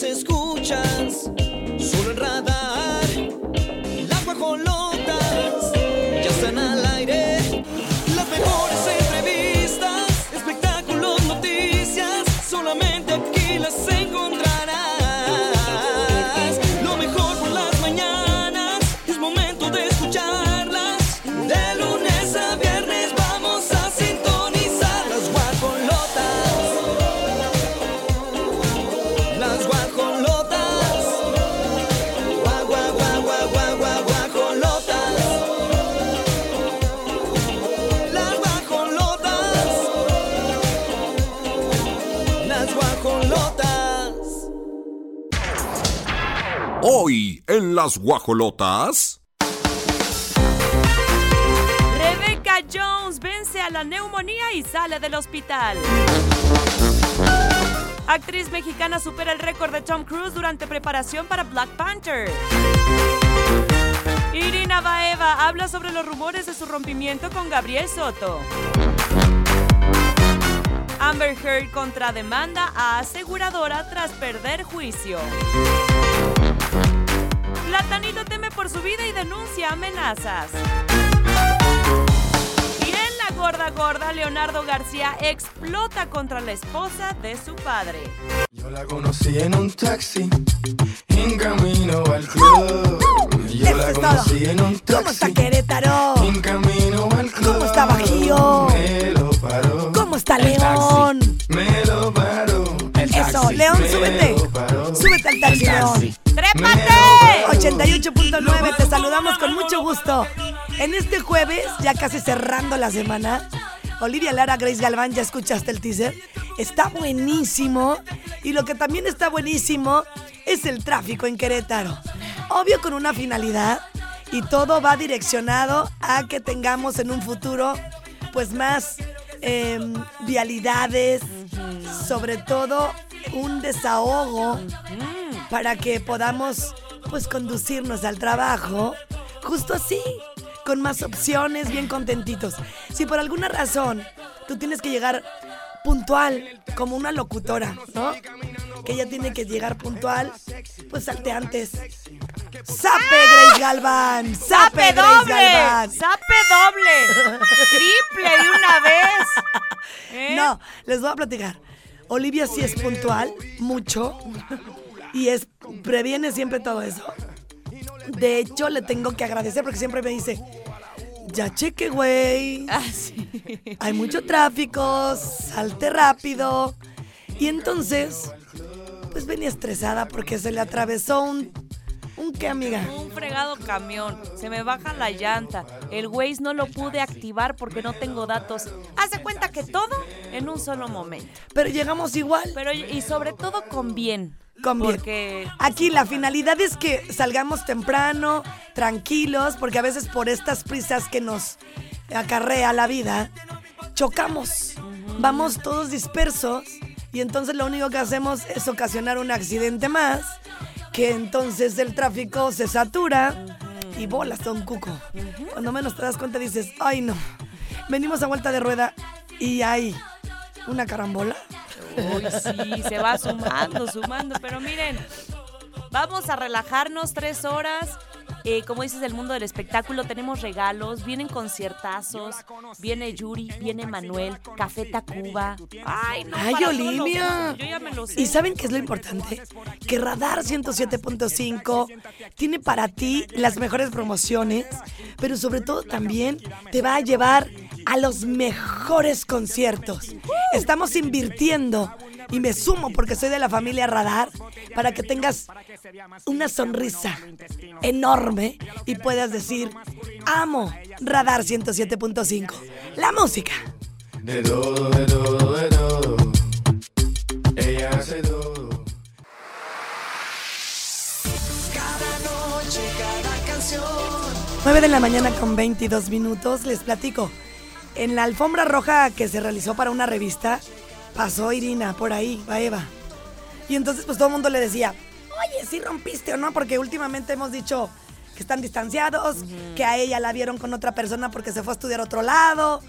las escuchas las guajolotas. Rebecca Jones vence a la neumonía y sale del hospital. Actriz mexicana supera el récord de Tom Cruise durante preparación para Black Panther. Irina Baeva habla sobre los rumores de su rompimiento con Gabriel Soto. Amber Heard contrademanda a aseguradora tras perder juicio. Platanito teme por su vida y denuncia amenazas. Y en la gorda gorda, Leonardo García explota contra la esposa de su padre. Yo la conocí en un taxi, en camino al club. Yo la conocí en un taxi. ¿Cómo está Querétaro? En camino al club. ¿Cómo está Bajío? Me lo paró. ¿Cómo está León? Me lo paró. Eso. León, súbete. Súbete al taxi, León. ¡Trépate! 88.9, te saludamos con mucho gusto. En este jueves, ya casi cerrando la semana, Olivia Lara, Grace Galván, ya escuchaste el teaser. Está buenísimo. Y lo que también está buenísimo es el tráfico en Querétaro. Obvio con una finalidad. Y todo va direccionado a que tengamos en un futuro, pues más em, vialidades, sobre todo un desahogo para que podamos pues conducirnos al trabajo justo así, con más opciones, bien contentitos. Si por alguna razón tú tienes que llegar puntual, como una locutora, ¿no? Que ella tiene que llegar puntual, pues salte antes. ¡Sape, Grace Galván! ¡Sape, ¡Sape Grace doble! Galván! ¡Sape doble! ¡Triple de una vez! ¿Eh? No, les voy a platicar. Olivia sí es puntual, mucho, y es previene siempre todo eso. De hecho, le tengo que agradecer porque siempre me dice, ya cheque, güey. Ah, sí. Hay mucho tráfico, salte rápido. Y entonces, pues venía estresada porque se le atravesó un... ¿Un qué, amiga? Un fregado camión. Se me baja la llanta. El Waze no lo pude activar porque no tengo datos. Hace cuenta que todo en un solo momento. Pero llegamos igual. Pero y sobre todo con bien. Con bien. Porque Aquí la finalidad es que salgamos temprano, tranquilos, porque a veces por estas prisas que nos acarrea la vida, chocamos. Vamos todos dispersos y entonces lo único que hacemos es ocasionar un accidente más, que entonces el tráfico se satura y bolas todo un cuco. Cuando menos te das cuenta dices, ay no, venimos a vuelta de rueda y hay una carambola. Uy, sí, se va sumando, sumando. Pero miren, vamos a relajarnos tres horas. Eh, como dices, del mundo del espectáculo, tenemos regalos, vienen conciertazos, viene Yuri, viene Manuel, Café Tacuba. Ay, no, ¡Ay, Olivia! Yo ya me lo sé. ¿Y saben qué es lo importante? Que Radar 107.5 tiene para ti las mejores promociones, pero sobre todo también te va a llevar a los mejores conciertos. Estamos invirtiendo y me sumo porque soy de la familia Radar para que tengas una sonrisa enorme y puedas decir, amo Radar 107.5. La música. De todo, de todo, de todo. Ella hace todo. Cada noche, cada canción. 9 de la mañana con 22 minutos, les platico. En la alfombra roja que se realizó para una revista, pasó Irina por ahí, va Eva. Y entonces pues todo el mundo le decía, oye, sí rompiste o no, porque últimamente hemos dicho que están distanciados, que a ella la vieron con otra persona porque se fue a estudiar a otro lado,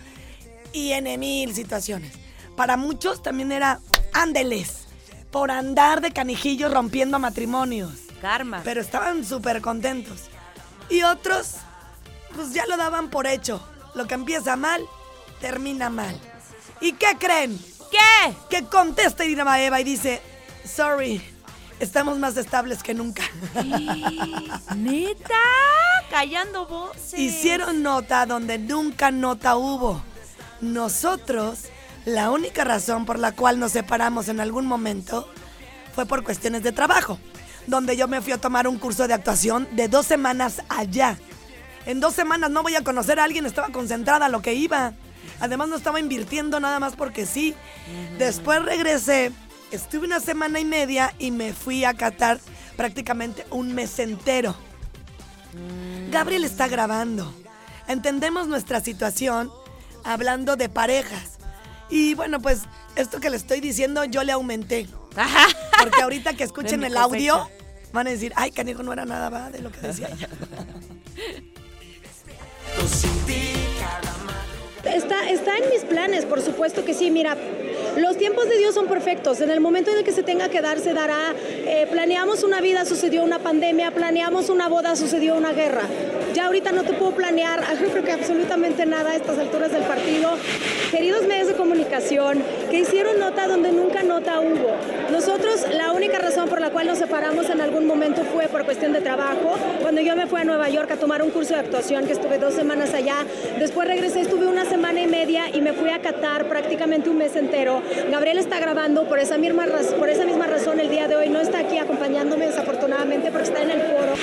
y en mil situaciones. Para muchos también era, ándeles, por andar de canijillos rompiendo matrimonios. Karma. Pero estaban súper contentos. Y otros, pues ya lo daban por hecho. Lo que empieza mal, termina mal. ¿Y qué creen? ¿Qué? Que contesta Irina Maeva y dice, sorry, estamos más estables que nunca. ¿Neta? Callando voces. Hicieron nota donde nunca nota hubo. Nosotros, la única razón por la cual nos separamos en algún momento fue por cuestiones de trabajo, donde yo me fui a tomar un curso de actuación de dos semanas allá. En dos semanas no voy a conocer a alguien, estaba concentrada a lo que iba. Además no estaba invirtiendo nada más porque sí. Después regresé, estuve una semana y media y me fui a Qatar prácticamente un mes entero. Gabriel está grabando. Entendemos nuestra situación hablando de parejas. Y bueno, pues esto que le estoy diciendo yo le aumenté. Porque ahorita que escuchen el audio van a decir, ay, canijo, no era nada va de lo que decía ella. Está, está en mis planes, por supuesto que sí. Mira, los tiempos de Dios son perfectos. En el momento en el que se tenga que dar, se dará. Eh, planeamos una vida, sucedió una pandemia. Planeamos una boda, sucedió una guerra. Ya ahorita no te puedo planear, creo que absolutamente nada a estas alturas del partido. Queridos medios de comunicación, que hicieron nota donde nunca nota hubo. Nosotros, la única razón por la cual nos separamos en algún momento fue por cuestión de trabajo. Cuando yo me fui a Nueva York a tomar un curso de actuación, que estuve dos semanas allá. Después regresé, estuve una semana y media y me fui a Qatar prácticamente un mes entero. Gabriel está grabando, por esa, misma por esa misma razón el día de hoy no está aquí acompañándome desafortunadamente porque está en el foro.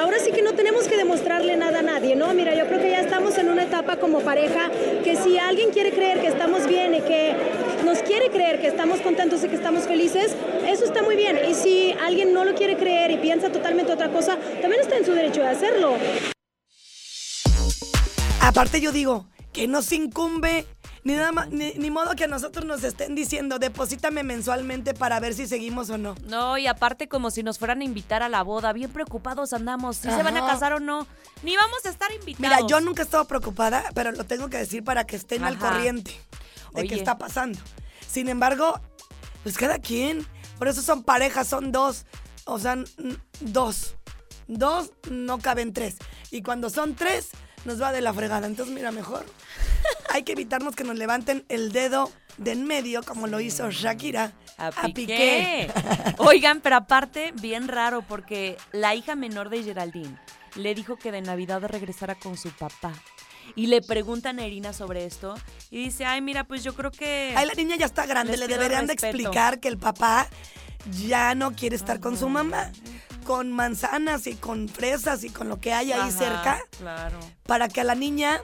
Ahora sí que no tenemos que demostrarle nada a nadie, ¿no? Mira, yo creo que ya estamos en una etapa como pareja que si alguien quiere creer que estamos bien y que nos quiere creer que estamos contentos y que estamos felices, eso está muy bien. Y si alguien no lo quiere creer y piensa totalmente otra cosa, también está en su derecho de hacerlo. Aparte yo digo, que nos incumbe, ni, nada más, ni, ni modo que a nosotros nos estén diciendo, deposítame mensualmente para ver si seguimos o no. No, y aparte como si nos fueran a invitar a la boda, bien preocupados andamos, si se van a casar o no, ni vamos a estar invitados. Mira, yo nunca he estado preocupada, pero lo tengo que decir para que estén al corriente de Oye. qué está pasando. Sin embargo, pues cada quien, por eso son parejas, son dos, o sea, dos. Dos no caben tres. Y cuando son tres, nos va de la fregada. Entonces, mira, mejor hay que evitarnos que nos levanten el dedo de en medio, como lo hizo Shakira A a Piqué. Piqué. Oigan, pero aparte, bien raro, porque la hija menor de Geraldine le dijo que de Navidad regresara con su papá. Y le preguntan a Irina sobre esto. Y dice, ay, mira, pues yo creo que... Ay, la niña ya está grande, le deberían de explicar que el papá ya no quiere estar con su mamá, con manzanas y con fresas y con lo que hay ahí Ajá, cerca, Claro. para que a la niña,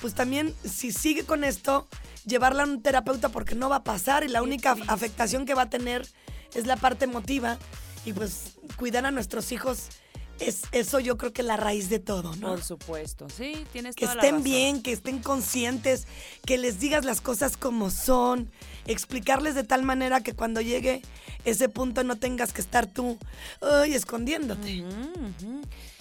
pues también, si sigue con esto, llevarla a un terapeuta porque no va a pasar y la única afectación que va a tener es la parte emotiva y pues cuidar a nuestros hijos es eso yo creo que la raíz de todo, ¿no? Por supuesto, sí, tienes que toda la estén razón. bien, que estén conscientes, que les digas las cosas como son, explicarles de tal manera que cuando llegue ese punto no tengas que estar tú ay, escondiéndote.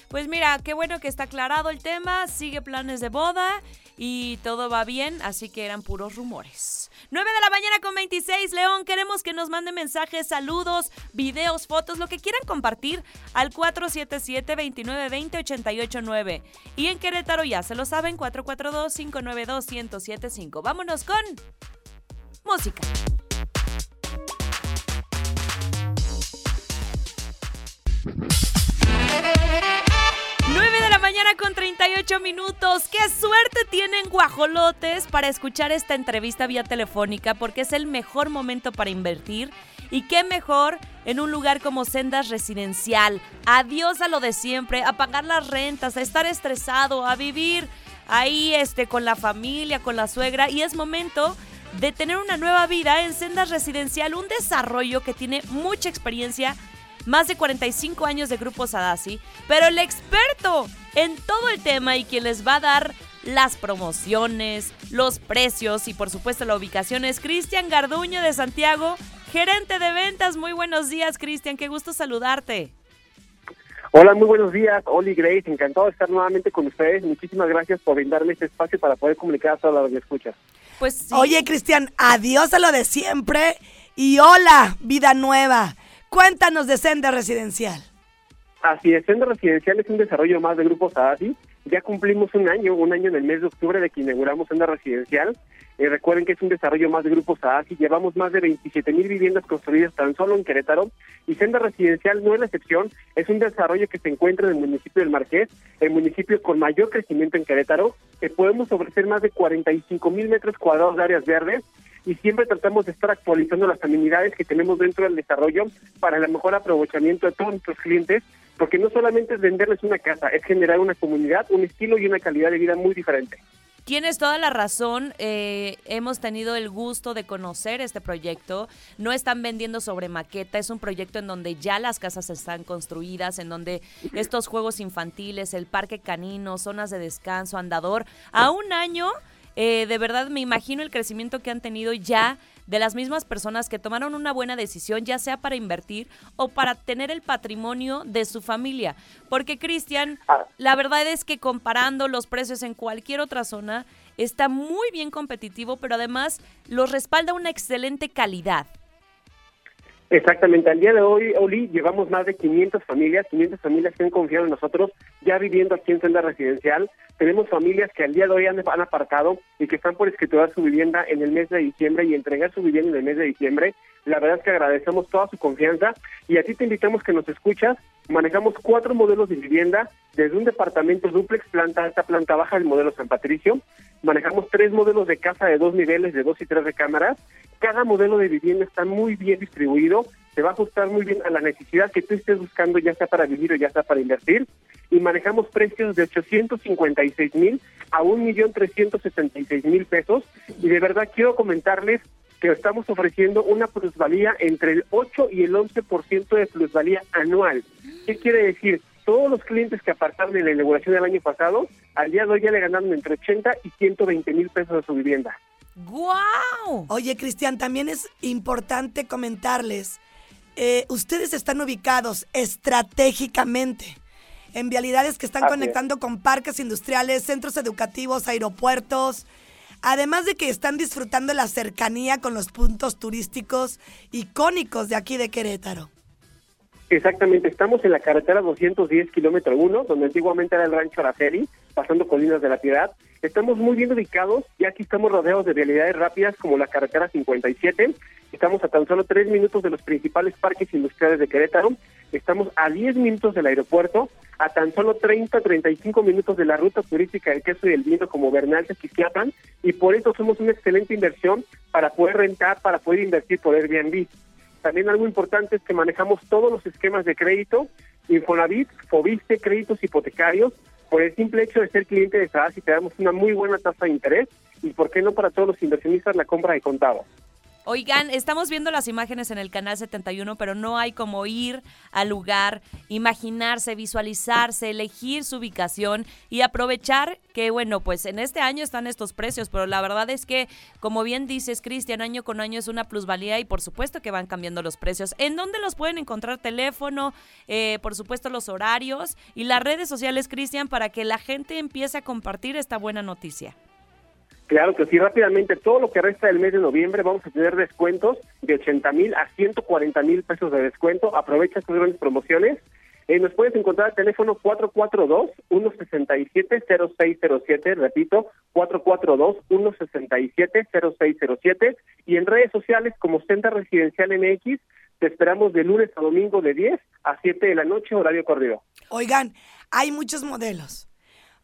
Pues mira, qué bueno que está aclarado el tema, sigue planes de boda y todo va bien, así que eran puros rumores. 9 de la mañana con 26, León, queremos que nos manden mensajes, saludos, videos, fotos, lo que quieran compartir al 477-2920-889. Y en Querétaro ya se lo saben, 442-592-1075. Vámonos con música. 9 de la mañana con 38 minutos. ¡Qué suerte tienen guajolotes para escuchar esta entrevista vía telefónica! Porque es el mejor momento para invertir. Y qué mejor en un lugar como Sendas Residencial. Adiós a lo de siempre, a pagar las rentas, a estar estresado, a vivir ahí este, con la familia, con la suegra. Y es momento de tener una nueva vida en Sendas Residencial, un desarrollo que tiene mucha experiencia más de 45 años de Grupo Sadasi, pero el experto en todo el tema y quien les va a dar las promociones, los precios y por supuesto la ubicación es Cristian Garduño de Santiago, gerente de ventas. Muy buenos días, Cristian, qué gusto saludarte. Hola, muy buenos días, Oli Grace, encantado de estar nuevamente con ustedes. Muchísimas gracias por brindarme este espacio para poder comunicar a toda la escucha. Pues sí. Oye, Cristian, adiós a lo de siempre Y hola, vida nueva. Cuéntanos de Senda Residencial. Así es, Senda Residencial es un desarrollo más de Grupo Sadasi. Ya cumplimos un año, un año en el mes de octubre de que inauguramos Senda Residencial. Eh, recuerden que es un desarrollo más de Grupo Sadasi. Llevamos más de 27 mil viviendas construidas tan solo en Querétaro. Y Senda Residencial no es la excepción. Es un desarrollo que se encuentra en el municipio del Marqués, el municipio con mayor crecimiento en Querétaro. que podemos ofrecer más de 45 mil metros cuadrados de áreas verdes y siempre tratamos de estar actualizando las amenidades que tenemos dentro del desarrollo para el mejor aprovechamiento de todos nuestros clientes, porque no solamente es venderles una casa, es generar una comunidad, un estilo y una calidad de vida muy diferente. Tienes toda la razón. eh, hemos tenido el gusto de conocer este proyecto. No están vendiendo sobre maqueta. Es un proyecto en donde ya las casas están construidas, en donde estos juegos infantiles, el parque canino, zonas de descanso, andador, a un año, eh, de verdad me imagino el crecimiento que han tenido ya de las mismas personas que tomaron una buena decisión, ya sea para invertir o para tener el patrimonio de su familia. Porque, Cristian, Ah. la verdad es que comparando los precios en cualquier otra zona, está muy bien competitivo, pero además los respalda una excelente calidad. Exactamente, al día de hoy, Oli, llevamos más de 500 familias, 500 familias que han confiado en nosotros, ya viviendo aquí en Senda Residencial. Tenemos familias que al día de hoy han, han apartado y que están por escriturar su vivienda en el mes de diciembre y entregar su vivienda en el mes de diciembre. La verdad es que agradecemos toda su confianza y a ti te invitamos que nos escuchas. Manejamos cuatro modelos de vivienda, desde un departamento duplex, planta alta, planta baja, el modelo San Patricio. Manejamos tres modelos de casa de dos niveles, de dos y tres recámaras. Cada modelo de vivienda está muy bien distribuido, se va a ajustar muy bien a la necesidad que tú estés buscando, ya sea para vivir o ya sea para invertir. Y manejamos precios de 856 mil a 1.376.000 mil pesos. Y de verdad quiero comentarles que estamos ofreciendo una plusvalía entre el 8 y el 11% de plusvalía anual. ¿Qué quiere decir? Todos los clientes que apartaron en la inauguración del año pasado, al día de hoy ya le ganaron entre 80 y 120 mil pesos a su vivienda. ¡Guau! Oye, Cristian, también es importante comentarles, eh, ustedes están ubicados estratégicamente en vialidades que están Así es. conectando con parques industriales, centros educativos, aeropuertos, además de que están disfrutando la cercanía con los puntos turísticos icónicos de aquí de Querétaro. Exactamente, estamos en la carretera 210 kilómetro 1, donde antiguamente era el rancho Araceli, pasando colinas de la Piedad. Estamos muy bien ubicados, y aquí estamos rodeados de vialidades rápidas como la carretera 57. Estamos a tan solo tres minutos de los principales parques industriales de Querétaro. Estamos a 10 minutos del aeropuerto, a tan solo 30, 35 minutos de la ruta turística del queso y el vino como Bernal de Quiquiapan, y por eso somos una excelente inversión para poder rentar, para poder invertir por Airbnb. También algo importante es que manejamos todos los esquemas de crédito, Infonavit, Fobiste, créditos hipotecarios, por el simple hecho de ser cliente de SADAS y te damos una muy buena tasa de interés y por qué no para todos los inversionistas la compra de contado. Oigan, estamos viendo las imágenes en el canal 71, pero no hay como ir al lugar, imaginarse, visualizarse, elegir su ubicación y aprovechar que, bueno, pues en este año están estos precios, pero la verdad es que, como bien dices, Cristian, año con año es una plusvalía y por supuesto que van cambiando los precios. ¿En dónde los pueden encontrar? Teléfono, eh, por supuesto los horarios y las redes sociales, Cristian, para que la gente empiece a compartir esta buena noticia. Claro que sí, rápidamente, todo lo que resta del mes de noviembre vamos a tener descuentos de 80 mil a 140 mil pesos de descuento. Aprovecha estas grandes promociones. Eh, nos puedes encontrar al teléfono 442-167-0607, repito, 442-167-0607 y en redes sociales como Senda Residencial MX, te esperamos de lunes a domingo de 10 a 7 de la noche, horario corrido. Oigan, hay muchos modelos.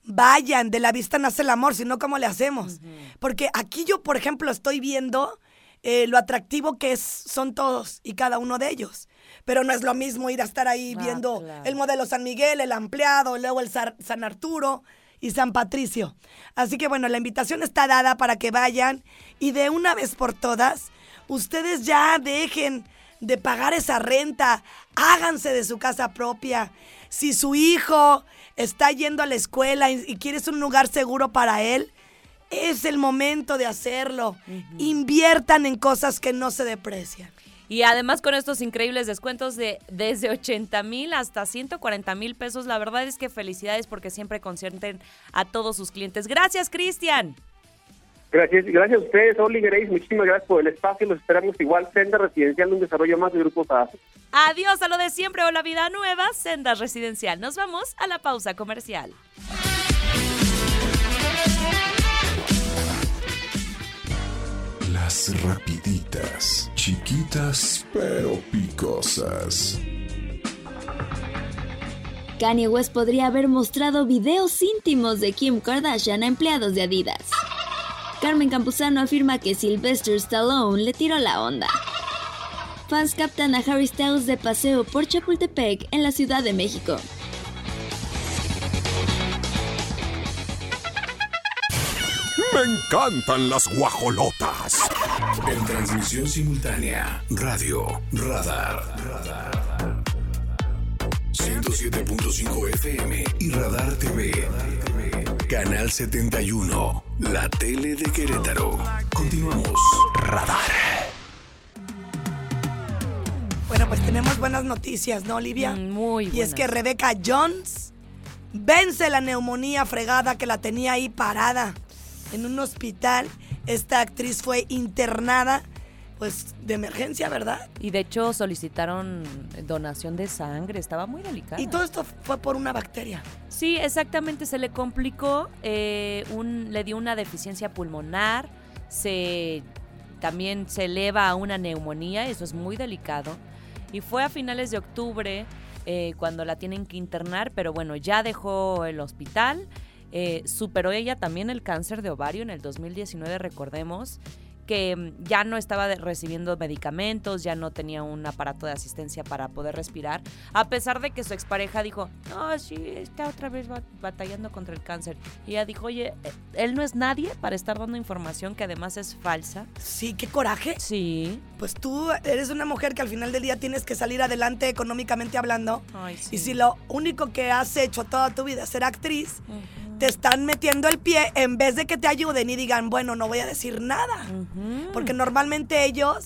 Vayan, de la vista nace el amor, si no, ¿cómo le hacemos? Porque aquí yo, por ejemplo, estoy viendo eh, lo atractivo que es, son todos y cada uno de ellos. Pero no es lo mismo ir a estar ahí Ah, viendo claro. el modelo San Miguel, el ampliado, luego el Sar- San Arturo y San Patricio. Así que bueno, la invitación está dada para que vayan y de una vez por todas, ustedes ya dejen de pagar esa renta, háganse de su casa propia. Si su hijo está yendo a la escuela y, y quieres un lugar seguro para él, es el momento de hacerlo. Inviertan en cosas que no se deprecian. Y además con estos increíbles descuentos de desde 80 mil hasta 140 mil pesos, la verdad es que felicidades porque siempre consienten a todos sus clientes. Gracias, Cristian. Gracias, gracias a ustedes, Oli Grace, muchísimas gracias por el espacio, los esperamos igual, Senda Residencial, un desarrollo más de Grupo ASO. Adiós a lo de siempre o la vida nueva, Senda Residencial. Nos vamos a la pausa comercial. Las rapiditas, chiquitas pero picosas. Kanye West podría haber mostrado videos íntimos de Kim Kardashian a empleados de Adidas. Carmen Campuzano afirma que Sylvester Stallone le tiró la onda. Fans captan a Harry Styles de paseo por Chapultepec en la Ciudad de México. Me encantan las guajolotas. En transmisión simultánea, radio, radar, radar. 107.5 FM y Radar TV. Canal 71, la tele de Querétaro. Continuamos. Radar. Bueno, pues tenemos buenas noticias, ¿no, Olivia? Mm, Muy Y es que buenas. Rebeca Jones vence la neumonía fregada que la tenía ahí parada en un hospital. Esta actriz fue internada, pues, de emergencia, ¿verdad? Y de hecho solicitaron donación de sangre, estaba muy delicada. Y todo esto fue por una bacteria. Sí, exactamente, se le complicó, eh, un, le dio una deficiencia pulmonar, se también se eleva a una neumonía, eso es muy delicado. Y fue a finales de octubre eh, cuando la tienen que internar, pero bueno, ya dejó el hospital. eh, superó ella también el cáncer de ovario en el 2019, recordemos que mm, ya no estaba recibiendo medicamentos, ya no tenía un aparato de asistencia para poder respirar, a pesar de que su expareja dijo, no, sí, está otra vez ba- batallando contra el cáncer. Y ella dijo, oye, eh, él no es nadie para estar dando información que además es falsa. Sí, qué coraje. Sí. Pues tú eres una mujer que al final del día tienes que salir adelante económicamente hablando. Ay, sí. Y si lo único que has hecho toda tu vida es ser actriz, te están metiendo el pie en vez de que te ayuden y digan, bueno, no voy a decir nada. Porque normalmente ellos,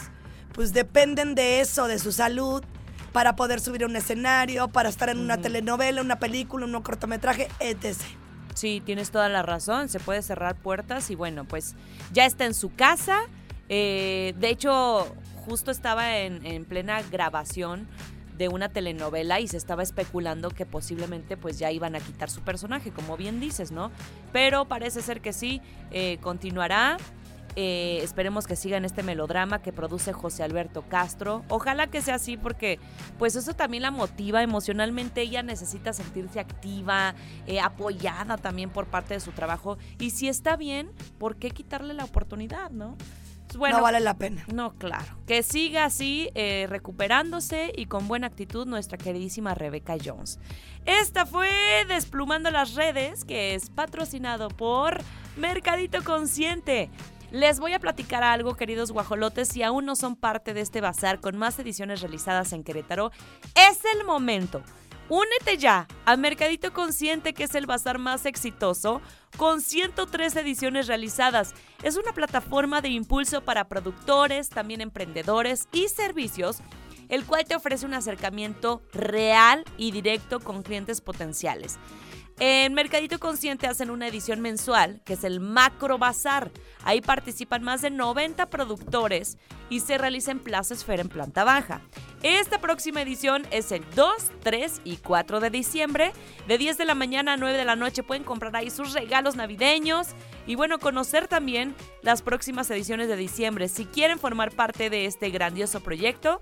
pues dependen de eso, de su salud, para poder subir a un escenario, para estar en una telenovela, una película, un cortometraje, etc. Sí, tienes toda la razón, se puede cerrar puertas y bueno, pues ya está en su casa. Eh, de hecho, justo estaba en, en plena grabación de una telenovela y se estaba especulando que posiblemente pues ya iban a quitar su personaje, como bien dices, ¿no? Pero parece ser que sí, eh, continuará. Eh, esperemos que siga en este melodrama que produce José Alberto Castro. Ojalá que sea así porque pues eso también la motiva emocionalmente. Ella necesita sentirse activa, eh, apoyada también por parte de su trabajo. Y si está bien, ¿por qué quitarle la oportunidad, no? Pues, Bueno, no vale la pena. no, claro. Que siga así, eh, recuperándose y con buena actitud nuestra queridísima Rebecca Jones. Esta fue Desplumando las Redes, que es patrocinado por Mercadito Consciente. Les voy a platicar algo, queridos guajolotes, si aún no son parte de este bazar con más ediciones realizadas en Querétaro, es el momento. Únete ya a Mercadito Consciente, que es el bazar más exitoso, con 103 ediciones realizadas. Es una plataforma de impulso para productores, también emprendedores y servicios, el cual te ofrece un acercamiento real y directo con clientes potenciales. En Mercadito Consciente hacen una edición mensual, que es el Macro Bazar. Ahí participan más de 90 productores y se realiza en Plaza Esfera en planta baja. Esta próxima edición es el 2, 3 y 4 de diciembre. De 10 de la mañana a 9 de la noche pueden comprar ahí sus regalos navideños y bueno, conocer también las próximas ediciones de diciembre. Si quieren formar parte de este grandioso proyecto,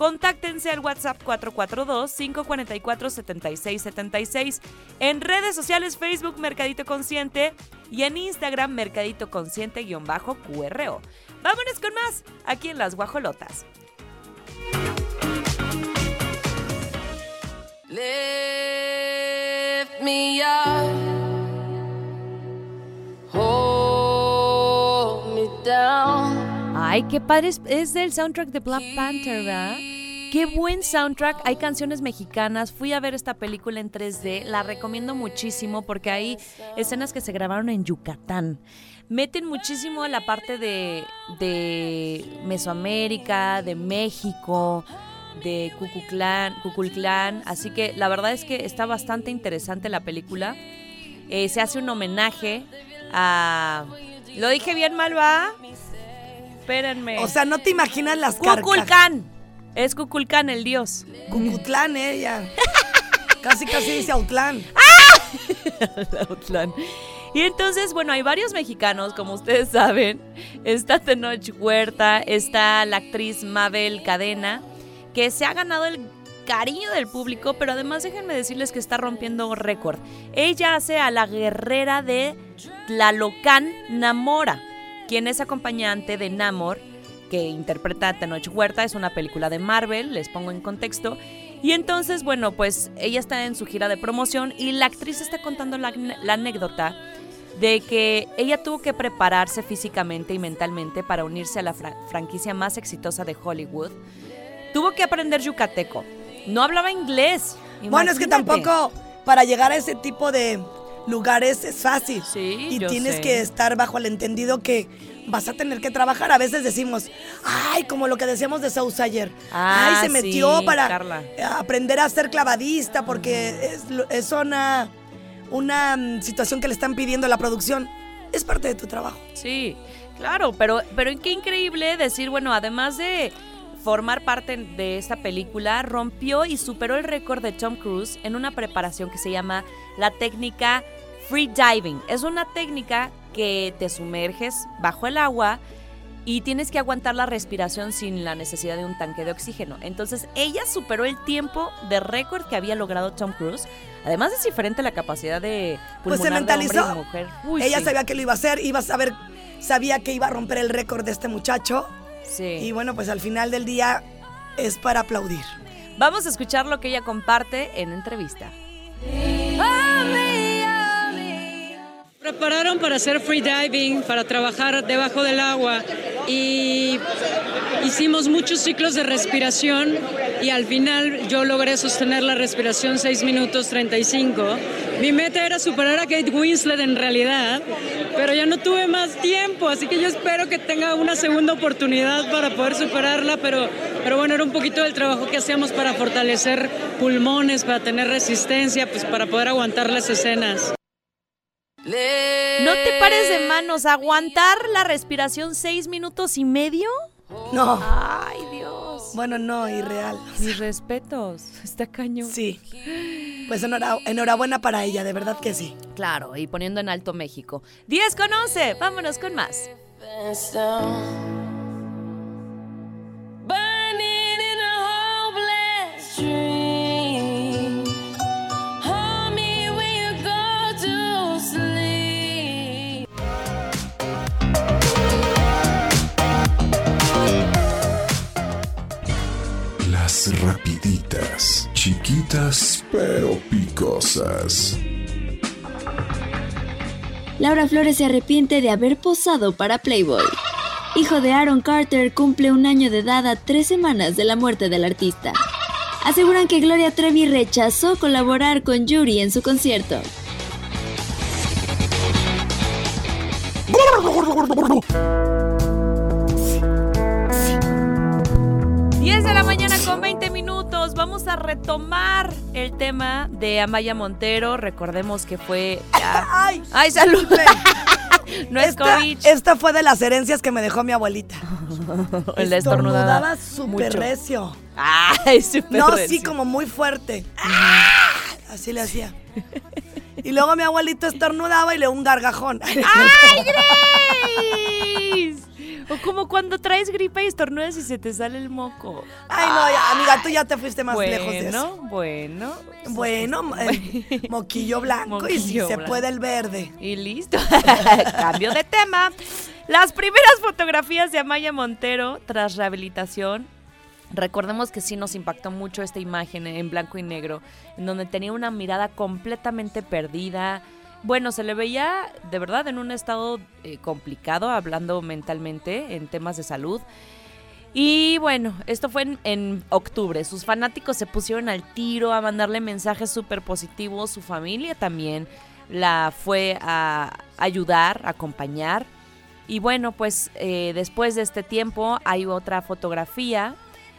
Contáctense al WhatsApp 442-544-7676. En redes sociales Facebook Mercadito Consciente y en Instagram Mercadito Consciente-QRO. Vámonos con más aquí en Las Guajolotas. Lift me up, hold me down. Ay, qué padre es, es del soundtrack de Black Panther, ¿verdad? Qué buen soundtrack, hay canciones mexicanas. Fui a ver esta película en 3D, la recomiendo muchísimo porque hay escenas que se grabaron en Yucatán. Meten muchísimo la parte de, de Mesoamérica, de México, de Cucuclán, Cuculclán. Así que la verdad es que está bastante interesante la película. Eh, se hace un homenaje a Lo dije bien mal, ¿va? Espérenme. O sea, no te imaginas las. Cuculcán. Es Cuculcán el dios. Cucutlán, ella. casi, casi dice Autlán. Autlán. Y entonces, bueno, hay varios mexicanos, como ustedes saben. Está Tenoch Huerta, está la actriz Mabel Cadena, que se ha ganado el cariño del público, pero además déjenme decirles que está rompiendo récord. Ella hace a la guerrera de Tlalocan Namora, quien es acompañante de Namor, que interpreta a Tenoch Huerta, es una película de Marvel, les pongo en contexto. Y entonces, bueno, pues ella está en su gira de promoción y la actriz está contando la, la anécdota de que ella tuvo que prepararse físicamente y mentalmente para unirse a la fra- franquicia más exitosa de Hollywood. Tuvo que aprender yucateco. No hablaba inglés. Bueno, es que tampoco para llegar a ese tipo de lugares es fácil. Sí, y yo tienes sé. que estar bajo el entendido que vas a tener que trabajar. A veces decimos, ay, como lo que decíamos de Sousa ayer. Ah, ay, se metió sí, para Carla. aprender a ser clavadista porque es, es una, una mm, situación que le están pidiendo la producción. Es parte de tu trabajo. Sí, claro, pero, pero qué increíble decir, bueno, además de formar parte de esta película, rompió y superó el récord de Tom Cruise en una preparación que se llama la técnica free diving. Es una técnica que te sumerges bajo el agua y tienes que aguantar la respiración sin la necesidad de un tanque de oxígeno. Entonces ella superó el tiempo de récord que había logrado Tom Cruise. Además es diferente la capacidad de Pues se pulmonar de hombre mentalizó. y mujer. Uy, Ella sí. sabía que lo iba a hacer, iba a saber, sabía que iba a romper el récord de este muchacho. Sí. Y bueno, pues al final del día es para aplaudir. Vamos a escuchar lo que ella comparte en entrevista. Prepararon para hacer free diving, para trabajar debajo del agua y hicimos muchos ciclos de respiración y al final yo logré sostener la respiración 6 minutos 35. Mi meta era superar a Kate Winslet en realidad, pero ya no tuve más tiempo, así que yo espero que tenga una segunda oportunidad para poder superarla, pero, pero bueno, era un poquito del trabajo que hacíamos para fortalecer pulmones, para tener resistencia, pues para poder aguantar las escenas. ¿No te pares de manos? ¿Aguantar la respiración seis minutos y medio? No. Ay, Dios. Bueno, no, irreal. Mis respetos. Está cañón. Sí. Pues enhora- enhorabuena para ella, de verdad que sí. Claro, y poniendo en alto México. 10 con 11. Vámonos con más. Laura Flores se arrepiente de haber posado para Playboy. Hijo de Aaron Carter cumple un año de edad a tres semanas de la muerte del artista. Aseguran que Gloria Trevi rechazó colaborar con Yuri en su concierto. Diez de la mañana con 20 minutos. Vamos a retomar el tema de Amaya Montero. Recordemos que fue. ya- ¡Ay! ¡Ay, salud! no es Esta, COVID. esta fue de las herencias que me dejó mi abuelita. La. Estornudaba súper recio. Ay, súper No, recio. sí, como muy fuerte. ¡Ah! Así le hacía. Y luego mi abuelito estornudaba y le un gargajón. ¡Ay, Grace! O como cuando traes gripa y estornudas y se te sale el moco. Ay, no, ya, amiga, tú ya te fuiste más bueno, lejos de eso. Bueno, Bueno, eh, moquillo blanco y si se puede el verde. Y listo. Cambio de tema. Las primeras fotografías de Amaya Montero tras rehabilitación. Recordemos que sí nos impactó mucho esta imagen en blanco y negro, en donde tenía una mirada completamente perdida. Bueno, se le veía de verdad en un estado eh, complicado, hablando mentalmente en temas de salud. Y bueno, esto fue en, en octubre. Sus fanáticos se pusieron al tiro a mandarle mensajes súper positivos. Su familia también la fue a ayudar, a acompañar. Y bueno, pues eh, después de este tiempo hay otra fotografía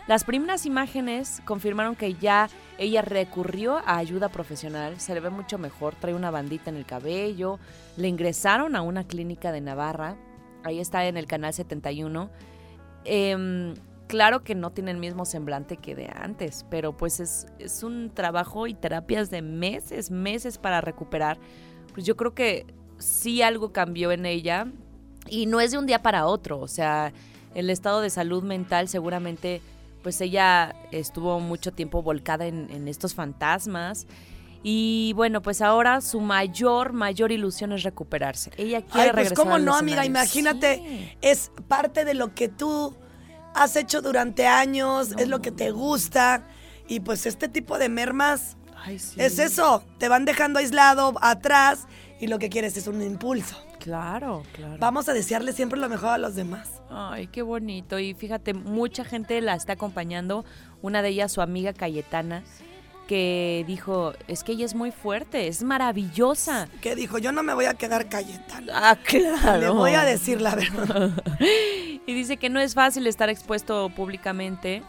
Las primeras imágenes confirmaron que ya ella recurrió a ayuda profesional, se le ve mucho mejor, trae una bandita en el cabello, le ingresaron a una clínica de Navarra, ahí está en el canal 71. Em, claro que no tiene el mismo semblante que de antes, pero pues es, es un trabajo y terapias de meses, meses para recuperar. Pues yo creo que sí algo cambió en ella y no es de un día para otro, o sea, el estado de salud mental seguramente pues ella estuvo mucho tiempo volcada en, estos fantasmas. Y bueno, pues ahora su mayor, mayor ilusión es recuperarse. Ella quiere Ay, pues regresar cómo no, amiga, imagínate, es parte de lo que tú has hecho durante años, es lo que te gusta. Y pues este tipo de mermas Ay, sí. es eso, te van dejando aislado atrás y lo que quieres es un impulso. Claro, claro. Vamos a desearle siempre lo mejor a los demás. Ay, qué bonito. Y fíjate, mucha gente la está acompañando. Una de ellas, su amiga Cayetana, que dijo, es que ella es muy fuerte, es maravillosa. Que dijo, yo no me voy a quedar Cayetana. Ah, claro. Le voy a decir la verdad. y dice que no es fácil estar expuesto públicamente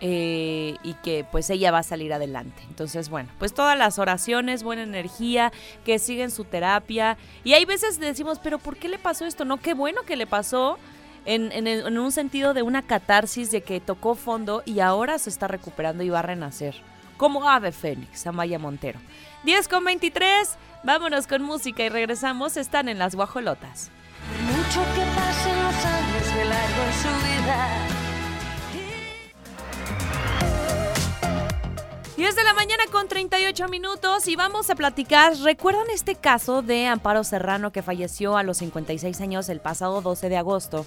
eh, y que pues ella va a salir adelante. Entonces, bueno, pues todas las oraciones, buena energía, que siguen su terapia. Y hay veces decimos, pero ¿por qué le pasó esto? No, qué bueno que le pasó. En, en- en un sentido de una catarsis de que tocó fondo y ahora se está recuperando y va a renacer. Como ave fénix, Amaya Montero. 10 con 23, vámonos con música y regresamos. Están en las guajolotas. Mucho que pasen los años de largo en su vida. 10 de la mañana con 38 minutos y vamos a platicar. ¿Recuerdan este caso de Amparo Serrano que falleció a los 56 años el pasado 12 de agosto?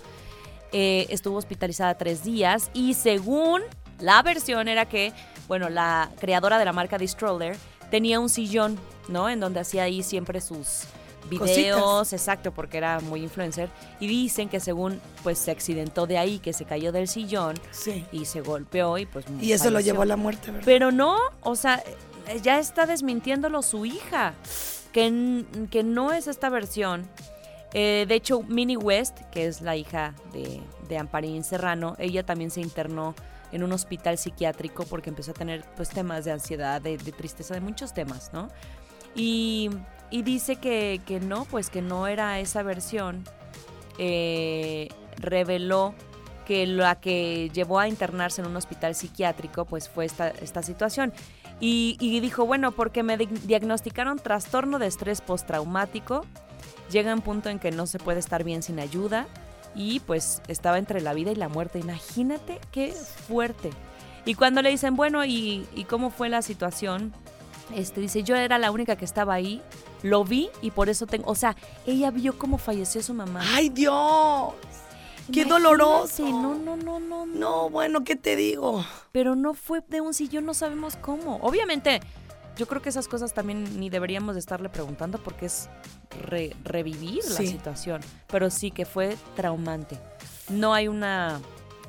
Eh, estuvo hospitalizada tres días y según la versión era que, bueno, la creadora de la marca de Stroller tenía un sillón, ¿no? En donde hacía ahí siempre sus videos, Cositas. exacto, porque era muy influencer. Y dicen que según, pues se accidentó de ahí, que se cayó del sillón Sí. y se golpeó y pues Y eso lo llevó a la muerte, ¿verdad? Pero no, o sea, ya está desmintiéndolo su hija, que, que no es esta versión. Eh, de hecho, Minnie West, que es la hija de, de Amparín Serrano, ella también se internó en un hospital psiquiátrico porque empezó a tener pues temas de ansiedad, de, tristeza, de muchos temas, ¿no? Y, dice que, que no, pues que no era esa versión. Eh, reveló que la que llevó a internarse en un hospital psiquiátrico pues fue esta, esta situación. Y, y dijo, bueno, porque me di- diagnosticaron trastorno de estrés postraumático, llega un punto en que no se puede estar bien sin ayuda y pues estaba entre la vida y la muerte. Imagínate qué fuerte. Y cuando le dicen, bueno, ¿y, y cómo fue la situación? Este dice, yo era la única que estaba ahí, lo vi y por eso tengo, o sea, ella vio cómo falleció su mamá. ¡Ay, Dios! ¡Qué Imagínate, doloroso! No, no, no, no, no. No, bueno, ¿qué te digo? Pero no fue de un sillón, no sabemos cómo. Obviamente, yo creo que esas cosas también ni deberíamos de estarle preguntando porque es re- revivir la situación. Pero sí que fue traumante. No hay una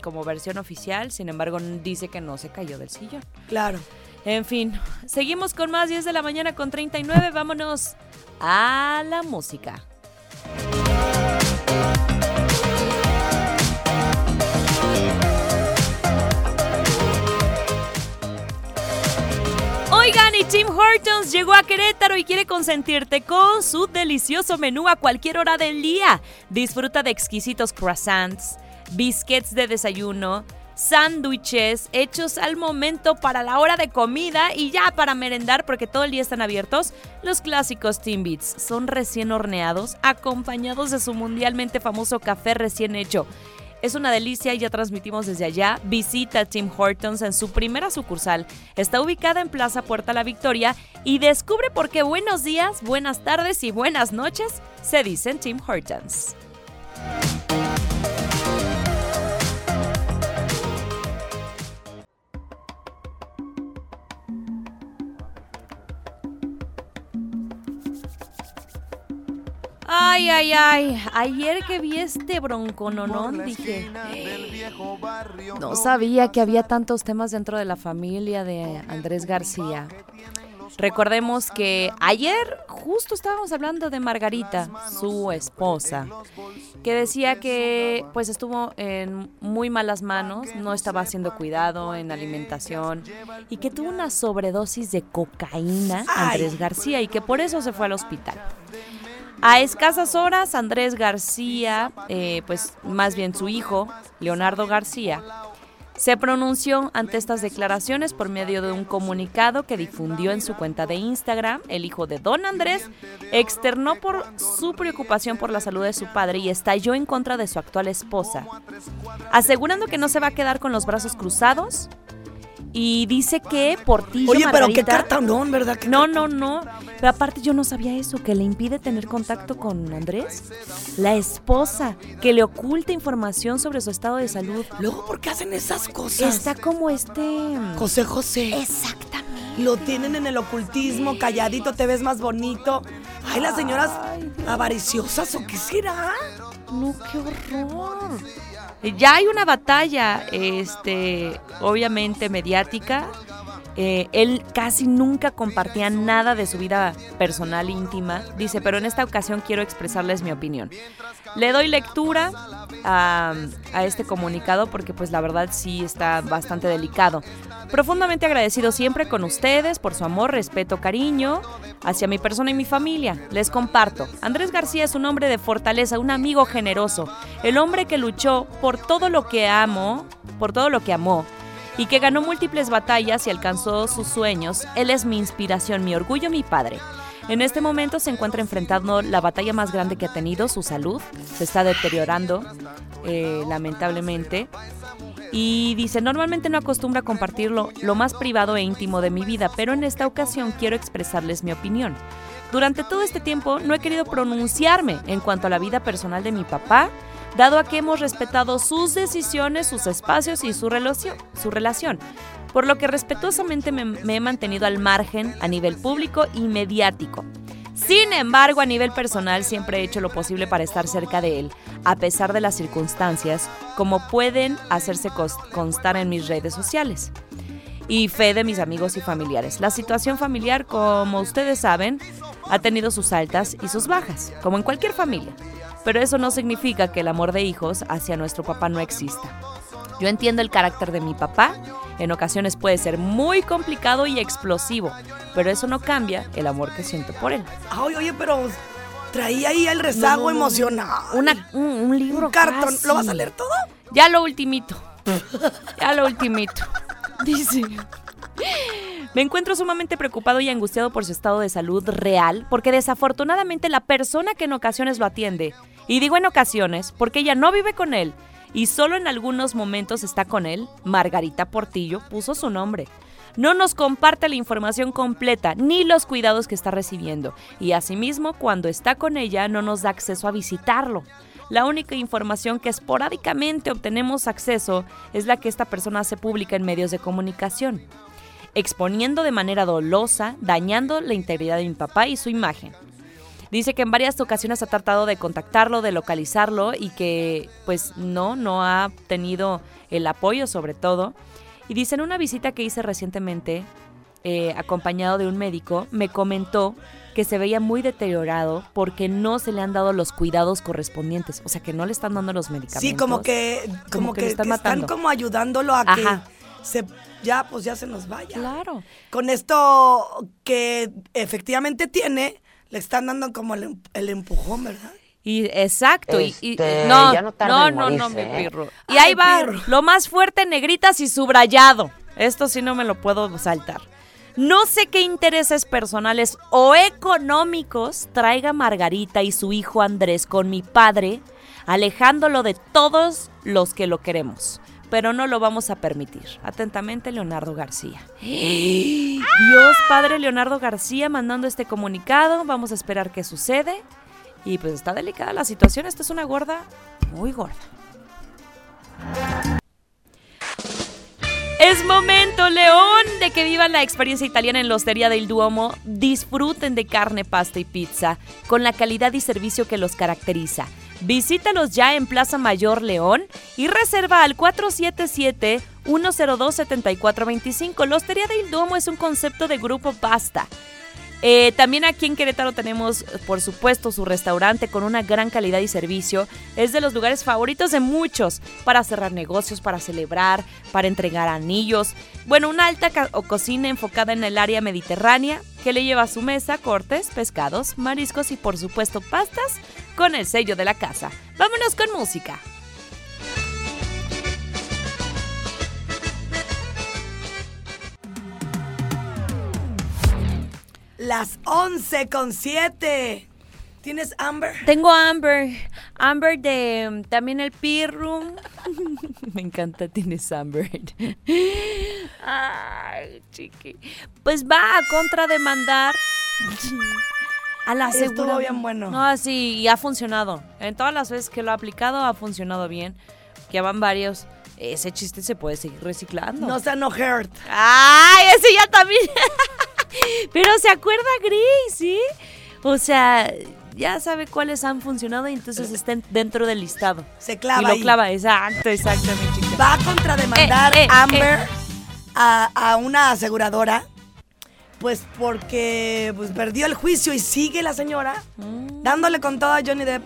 como versión oficial, sin embargo, dice que no se cayó del sillón. Claro. En fin, seguimos con más 10 de la mañana con 39. Vámonos a la música. Oigan, y Tim Hortons llegó a Querétaro y quiere consentirte con su delicioso menú a cualquier hora del día. Disfruta de exquisitos croissants, biscuits de desayuno, sándwiches hechos al momento para la hora de comida y ya para merendar porque todo el día están abiertos. Los clásicos Timbits son recién horneados, acompañados de su mundialmente famoso café recién hecho. Es una delicia y ya transmitimos desde allá. Visita Tim Hortons en su primera sucursal. Está ubicada en Plaza Puerta La Victoria y descubre por qué buenos días, buenas tardes y buenas noches se dicen Tim Hortons. Ay, ay, ay. Ayer que vi este broncononón dije, no sabía que había tantos temas dentro de la familia de Andrés García. Recordemos que ayer justo estábamos hablando de Margarita, su esposa, que decía que pues estuvo en muy malas manos, no estaba haciendo cuidado en alimentación y que tuvo una sobredosis de cocaína, Andrés García, y que por eso se fue al hospital. A escasas horas, Andrés García, eh, pues más bien su hijo, Leonardo García, se pronunció ante estas declaraciones por medio de un comunicado que difundió en su cuenta de Instagram. El hijo de Don Andrés externó por su preocupación por la salud de su padre y estalló en contra de su actual esposa, asegurando que no se va a quedar con los brazos cruzados. Y dice que Portillo Oye, pero qué cartón, ¿verdad? ¿Qué no, no, no. Pero aparte yo no sabía eso, que le impide tener contacto con Andrés. La esposa, que le oculta información sobre su estado de salud. Luego, ¿por qué hacen esas cosas? Está como este... José José. Exactamente. Lo tienen en el ocultismo, calladito, te ves más bonito. Ay, las señoras avariciosas, ¿o qué será? No, qué horror. Ya hay una batalla, este, obviamente mediática. Eh, él casi nunca compartía nada de su vida personal íntima. Dice, pero en esta ocasión quiero expresarles mi opinión. Le doy lectura a, a este comunicado porque pues la verdad sí está bastante delicado. Profundamente agradecido siempre con ustedes por su amor, respeto, cariño hacia mi persona y mi familia. Les comparto. Andrés García es un hombre de fortaleza, un amigo generoso, el hombre que luchó por todo lo que amo, por todo lo que amó y que ganó múltiples batallas y alcanzó sus sueños. Él es mi inspiración, mi orgullo, mi padre. En este momento se encuentra enfrentando la batalla más grande que ha tenido, su salud. Se está deteriorando, eh, lamentablemente. Y dice, normalmente no acostumbro a compartirlo lo más privado e íntimo de mi vida, pero en esta ocasión quiero expresarles mi opinión. Durante todo este tiempo no he querido pronunciarme en cuanto a la vida personal de mi papá, dado a que hemos respetado sus decisiones, sus espacios y su relación, por lo que respetuosamente me, me he mantenido al margen a nivel público y mediático. Sin embargo, a nivel personal siempre he hecho lo posible para estar cerca de él, a pesar de las circunstancias, como pueden hacerse constar en mis redes sociales y fe de mis amigos y familiares. La situación familiar, como ustedes saben, ha tenido sus altas y sus bajas, como en cualquier familia. Pero eso no significa que el amor de hijos hacia nuestro papá no exista. Yo entiendo el carácter de mi papá, en ocasiones puede ser muy complicado y explosivo, pero eso no cambia el amor que siento por él. Ay, oye, pero traía ahí el rezago No, emocional. Una- un, un libro. Un cartón. casi. ¿Lo vas a leer todo? Ya lo ultimito. Ya lo ultimito. Dice. Me encuentro sumamente preocupado y angustiado por su estado de salud real, porque desafortunadamente la persona que en ocasiones lo atiende, y digo en ocasiones, porque ella no vive con él, y solo en algunos momentos está con él, Margarita Portillo puso su nombre. No nos comparte la información completa ni los cuidados que está recibiendo, y asimismo cuando está con ella no nos da acceso a visitarlo. La única información que esporádicamente obtenemos acceso es la que esta persona hace pública en medios de comunicación, exponiendo de manera dolosa, dañando la integridad de mi papá y su imagen. Dice que en varias ocasiones ha tratado de contactarlo, de localizarlo y que pues no, no ha tenido el apoyo sobre todo. Y dice en una visita que hice recientemente, eh, acompañado de un médico, me comentó que se veía muy deteriorado porque no se le han dado los cuidados correspondientes, o sea que no le están dando los medicamentos. Sí, como que, como, que están que están matando. como ayudándolo a que se, ya, pues ya se nos vaya. Claro. Con esto que efectivamente tiene, le están dando como el, em- el empujón, ¿verdad? Y exacto, y- y, Este, no, ya no no, no, no, mi ¿eh? pirro. Y Ay, ahí va, pirro. lo más fuerte, negritas y subrayado. Esto sí no me lo puedo saltar. No sé qué intereses personales o económicos traiga Margarita y su hijo Andrés con mi padre, alejándolo de todos los que lo queremos. Pero no lo vamos a permitir. Atentamente, Leonardo García. Dios Padre Leonardo García mandando este comunicado. Vamos a esperar qué sucede. Y pues está delicada la situación. Esta es una gorda muy gorda. Es momento, León, de que vivan la experiencia italiana en la Hostería del Duomo. Disfruten de carne, pasta y pizza con la calidad y servicio que los caracteriza. Visítalos ya en Plaza Mayor León y reserva al 477-102-7425. La Hostería del Domo es un concepto de grupo Basta. Eh, también aquí en Querétaro tenemos, por supuesto, su restaurante con una gran calidad y servicio. Es de los lugares favoritos de muchos para cerrar negocios, para celebrar, para entregar anillos. Bueno, una alta ca- o cocina enfocada en el área mediterránea que le lleva a su mesa cortes, pescados, mariscos y por supuesto pastas con el sello de la casa. Vámonos con música. Las 11 con 7. ¿Tienes Amber? Tengo Amber. Amber de mm, también el Pirrum. Me encanta, tienes Amber. Ay, chiqui. Pues va a contrademandar a la Estuvo asegurada. bien bueno. No, sí, y ha funcionado. En todas las veces que lo ha aplicado ha funcionado bien. Que van varios. Ese chiste se puede seguir reciclando. No sea no hurt. ¡Ay, ese ya también! Pero se acuerda Grace, ¿sí? O sea, ya sabe cuáles han funcionado y entonces estén dentro del listado. Se clava Y lo ahí. clava, exacto, chica. Va a contrademandar Eh, eh, Amber eh. A, a una aseguradora. Pues porque pues, perdió el juicio y sigue la señora Mm. dándole con todo a Johnny Depp.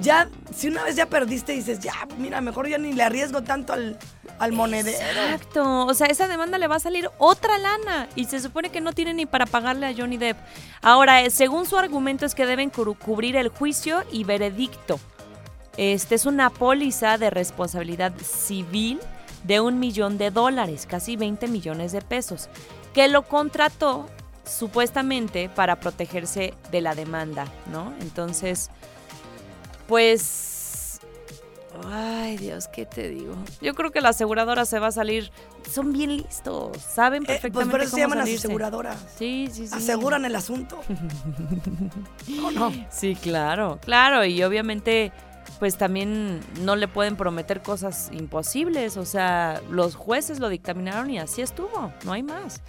Ya, si una vez ya perdiste, dices, ya, mira, mejor ya ni le arriesgo tanto al, al monedero. Exacto. O sea, esa demanda le va a salir otra lana. Y se supone que no tiene ni para pagarle a Johnny Depp. Ahora, eh, según su argumento, es que deben cu- cubrir el juicio y veredicto. Este es una póliza de responsabilidad civil de un millón de dólares, casi 20 millones de pesos, que lo contrató supuestamente para protegerse de la demanda, ¿no? Entonces, pues Ay, Dios, ¿qué te digo? Yo creo que la aseguradora se va a salir. Son bien listos, saben Eh, pues perfectamente por eso se cómo llaman las aseguradoras. Sí, sí, sí. Aseguran el asunto. ¿O no? Sí, claro, claro. Y obviamente, pues también no le pueden prometer cosas imposibles. O sea, los jueces lo dictaminaron y así estuvo. No hay más.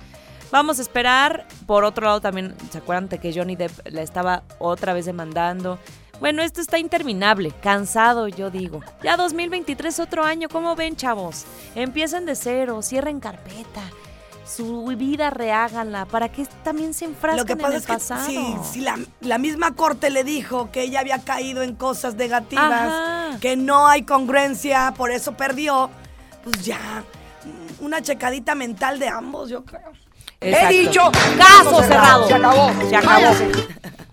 Vamos a esperar. Por otro lado, también, ¿se acuerdan de que Johnny Depp la estaba otra vez demandando? Bueno, esto está interminable, cansado, yo digo. Ya 2023, otro año, ¿cómo ven, chavos? Empiecen de cero, cierren carpeta. Su vida reháganla, para que también se enfrasquen Lo que en pasa el es que pasado. si, si la, la misma corte le dijo que ella había caído en cosas negativas, Ajá. que no hay congruencia, por eso perdió, pues ya, una checadita mental de ambos, yo creo. Exacto. He dicho, caso cerrado. Se acabó. Se acabó.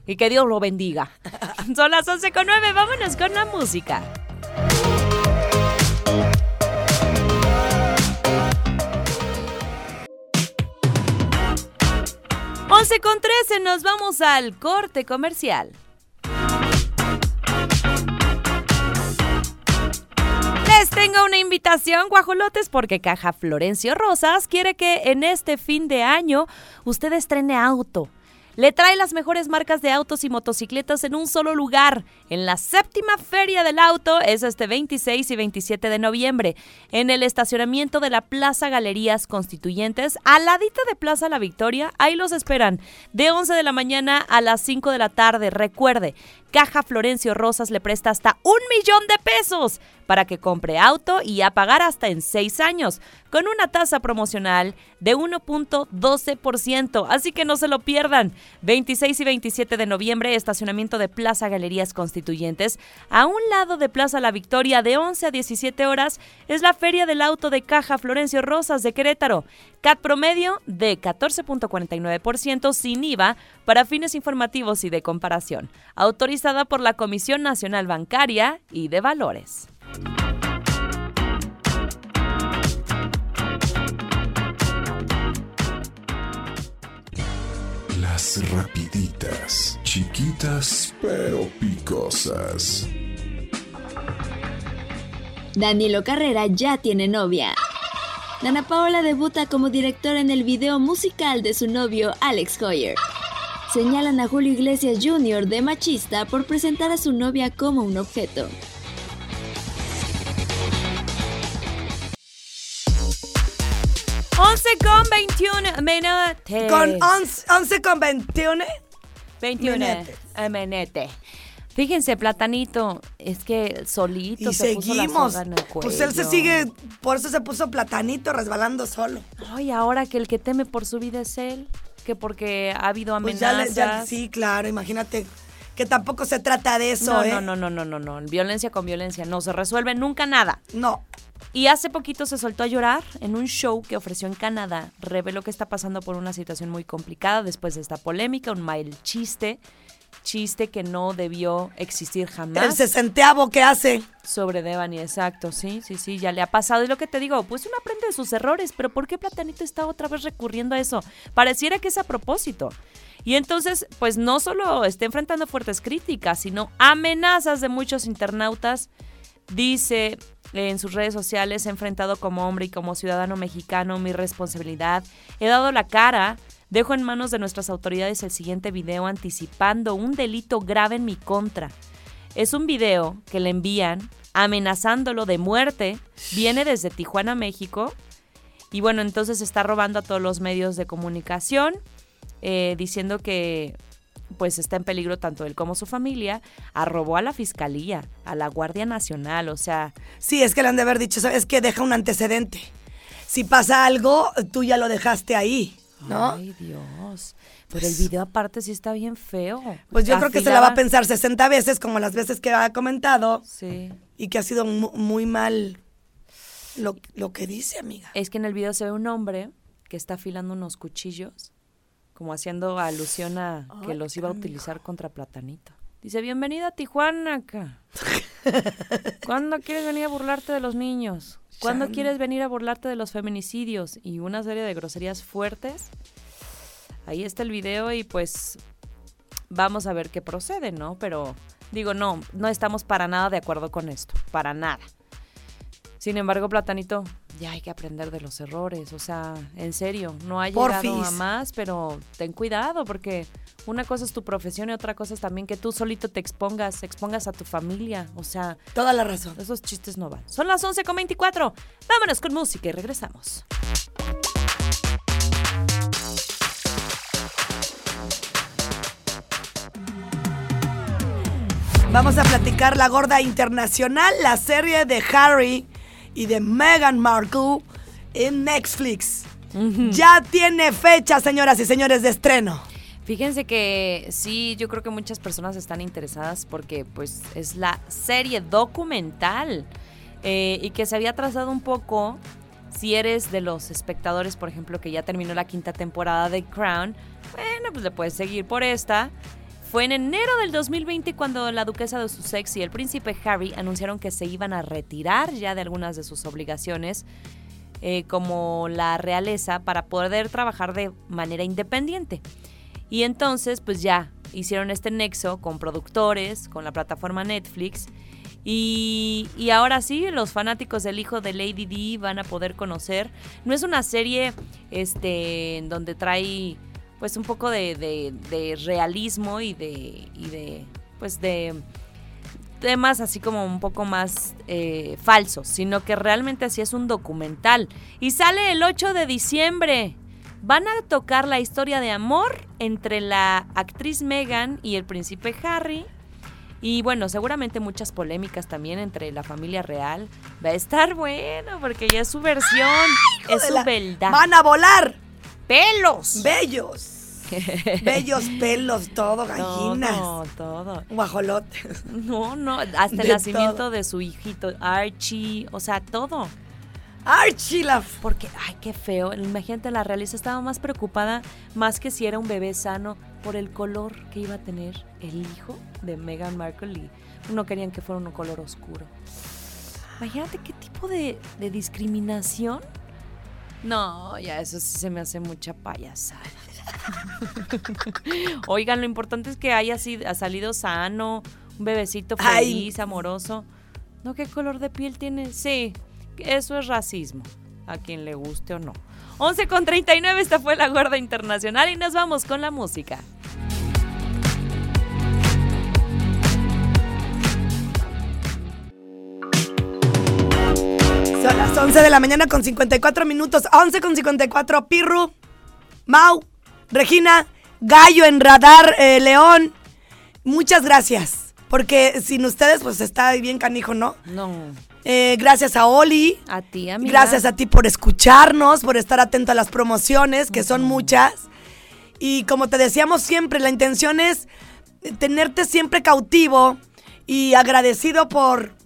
Y que Dios lo bendiga. Son las 11 con 9, vámonos con la música. Once con 13, nos vamos al corte comercial. Les tengo una invitación, guajolotes, porque Caja Florencio Rosas quiere que en este fin de año usted estrene auto. Le trae las mejores marcas de autos y motocicletas en un solo lugar, en la séptima Feria del Auto, es este 26 y 27 de noviembre, en el estacionamiento de la Plaza Galerías Constituyentes, al ladito de Plaza La Victoria, ahí los esperan, de 11 de la mañana a las 5 de la tarde. Recuerde, Caja Florencio Rosas le presta hasta un millón de pesos para que compre auto y a pagar hasta en seis años, con una tasa promocional de 1.12%. Así que no se lo pierdan. 26 y 27 de noviembre, estacionamiento de Plaza Galerías Constituyentes. A un lado de Plaza La Victoria, de 11 a 17 horas, es la Feria del Auto de Caja Florencio Rosas de Querétaro. CAT promedio de 14.49% sin IVA para fines informativos y de comparación. Autorizada por la Comisión Nacional Bancaria y de Valores. Las rapiditas, chiquitas pero picosas. Danilo Carrera ya tiene novia. Dana Paola debuta como directora en el video musical de su novio Alex Hoyer. Señalan a Julio Iglesias Jr. de machista por presentar a su novia como un objeto. Once con 21 minutos. Con 11, 11 con 21. 21 Menetes. eh, menete. Fíjense, Platanito, es que solito Y se puso la seguimos. soga en el Pues él se cuello. sigue, por eso se puso platanito resbalando solo. Ay, ahora que el que teme por su vida es él, que porque ha habido Pues ya, amenazas. le- ya- sí, claro, imagínate que tampoco se trata de eso, no, ¿eh? no, no, no, no, no, no. Violencia con violencia. No se resuelve nunca nada. No. Y hace poquito se soltó a llorar en un show que ofreció en Canadá. Reveló que está pasando por una situación muy complicada después de esta polémica, un mal chiste. Chiste que no debió existir jamás. El sesenteavo que hace. Sobre Devani, exacto, sí, sí, sí, ya le ha pasado. Y lo que te digo, pues uno aprende de sus errores, pero ¿por qué Platanito está otra vez recurriendo a eso? Pareciera que es a propósito. Y entonces, pues no solo está enfrentando fuertes críticas, sino amenazas de muchos internautas. Dice en sus redes sociales, he enfrentado como hombre y como ciudadano mexicano mi responsabilidad. He dado la cara. Dejo en manos de nuestras autoridades el siguiente video anticipando un delito grave en mi contra. Es un video que le envían amenazándolo de muerte. Viene desde Tijuana, México. Y bueno, entonces está robando a todos los medios de comunicación, eh, diciendo que pues está en peligro tanto él como su familia. Arrobó a la fiscalía, a la Guardia Nacional, o sea... Sí, es que le han de haber dicho, ¿sabes qué? Deja un antecedente. Si pasa algo, tú ya lo dejaste ahí, ¿no? Ay, Dios. Pero el video aparte sí está bien feo. Pues yo creo que se la va a pensar 60 veces, como las veces que ha comentado. Sí. Y que ha sido mu- muy mal lo, lo que dice, amiga. Es que en el video se ve un hombre que está afilando unos cuchillos, como haciendo alusión a que los iba a utilizar contra Platanito. Dice, bienvenida a Tijuana acá. ¿Cuándo quieres venir a burlarte de los niños? ¿Cuándo quieres venir a burlarte de los feminicidios? Y una serie de groserías fuertes. Ahí está el video y pues vamos a ver qué procede, ¿no? Pero digo, no, no estamos para nada de acuerdo con esto, para nada. Sin embargo, Platanito, ya hay que aprender de los errores, o sea, en serio, no ha llegado Porfis. a más, pero ten cuidado porque una cosa es tu profesión y otra cosa es también que tú solito te expongas, expongas a tu familia, o sea... Toda la razón. Esos chistes no van. Son las 11.24, vámonos con música y regresamos. Vamos a platicar La Gorda Internacional, la serie de Harry y de Meghan Markle en Netflix. Ya tiene fecha, señoras y señores, de estreno. Fíjense que sí, yo creo que muchas personas están interesadas porque pues es la serie documental eh, y que se había trazado un poco. Si eres de los espectadores, por ejemplo, que ya terminó la quinta temporada de Crown, bueno, pues le puedes seguir por esta. Fue en enero del 2020 cuando la duquesa de Sussex y el príncipe Harry anunciaron que se iban a retirar ya de algunas de sus obligaciones eh, como la realeza para poder trabajar de manera independiente. Y entonces, pues ya hicieron este nexo con productores, con la plataforma Netflix. Y, y ahora sí, los fanáticos del hijo de Lady Di van a poder conocer. No es una serie este, en donde trae pues un poco de, de- de realismo y de, y de pues de temas así como un poco más eh, falsos, sino que realmente así es un documental. Y sale el 8 de diciembre. Van a tocar la historia de amor entre la actriz Meghan y el príncipe Harry. Y bueno, seguramente muchas polémicas también entre la familia real. Va a estar bueno porque ya es su versión, es su la- verdad. ¡Van a volar! ¡Pelos! ¡Bellos! Bellos pelos, todo, gallinas. Todo, todo. Guajolotes. No, no, hasta el nacimiento todo. de su hijito Archie, o sea, todo. Archie la... Porque, ay, qué feo. Imagínate, la realeza estaba más preocupada, más que si era un bebé sano, por el color que iba a tener el hijo de Meghan Markle y no querían que fuera un color oscuro. Imagínate qué tipo de, de discriminación. No, ya eso sí se me hace mucha payasada. Oigan, lo importante es que haya sido, ha salido sano, un bebecito Ay. feliz, amoroso. ¿No qué color de piel tiene? Sí, eso es racismo, a quien le guste o no. 11 con 39, esta fue la Gorda Internacional y nos vamos con la música. 11 de la mañana con 54 minutos. 11 con 54. Pirru, Mau, Regina, Gallo en Radar, eh, León. Muchas gracias. Porque sin ustedes, pues está bien canijo, ¿no? No. Eh, gracias a Oli. A ti, amiga. Gracias a ti por escucharnos, por estar atento a las promociones, que son muchas. Y como te decíamos siempre, la intención es tenerte siempre cautivo y agradecido por.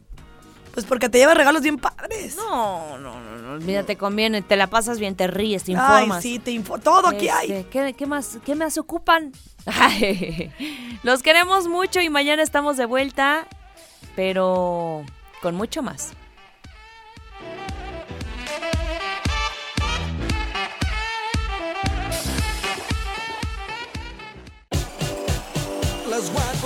Pues porque te lleva regalos bien padres. No, no, no, no. Mira, te conviene, te la pasas bien, te ríes, te Ay, informas. sí, te info todo aquí hay. Este, ¿qué, qué más, ¿Qué más ocupan? Ay, Los queremos mucho y mañana estamos de vuelta, pero con mucho más. Las guay-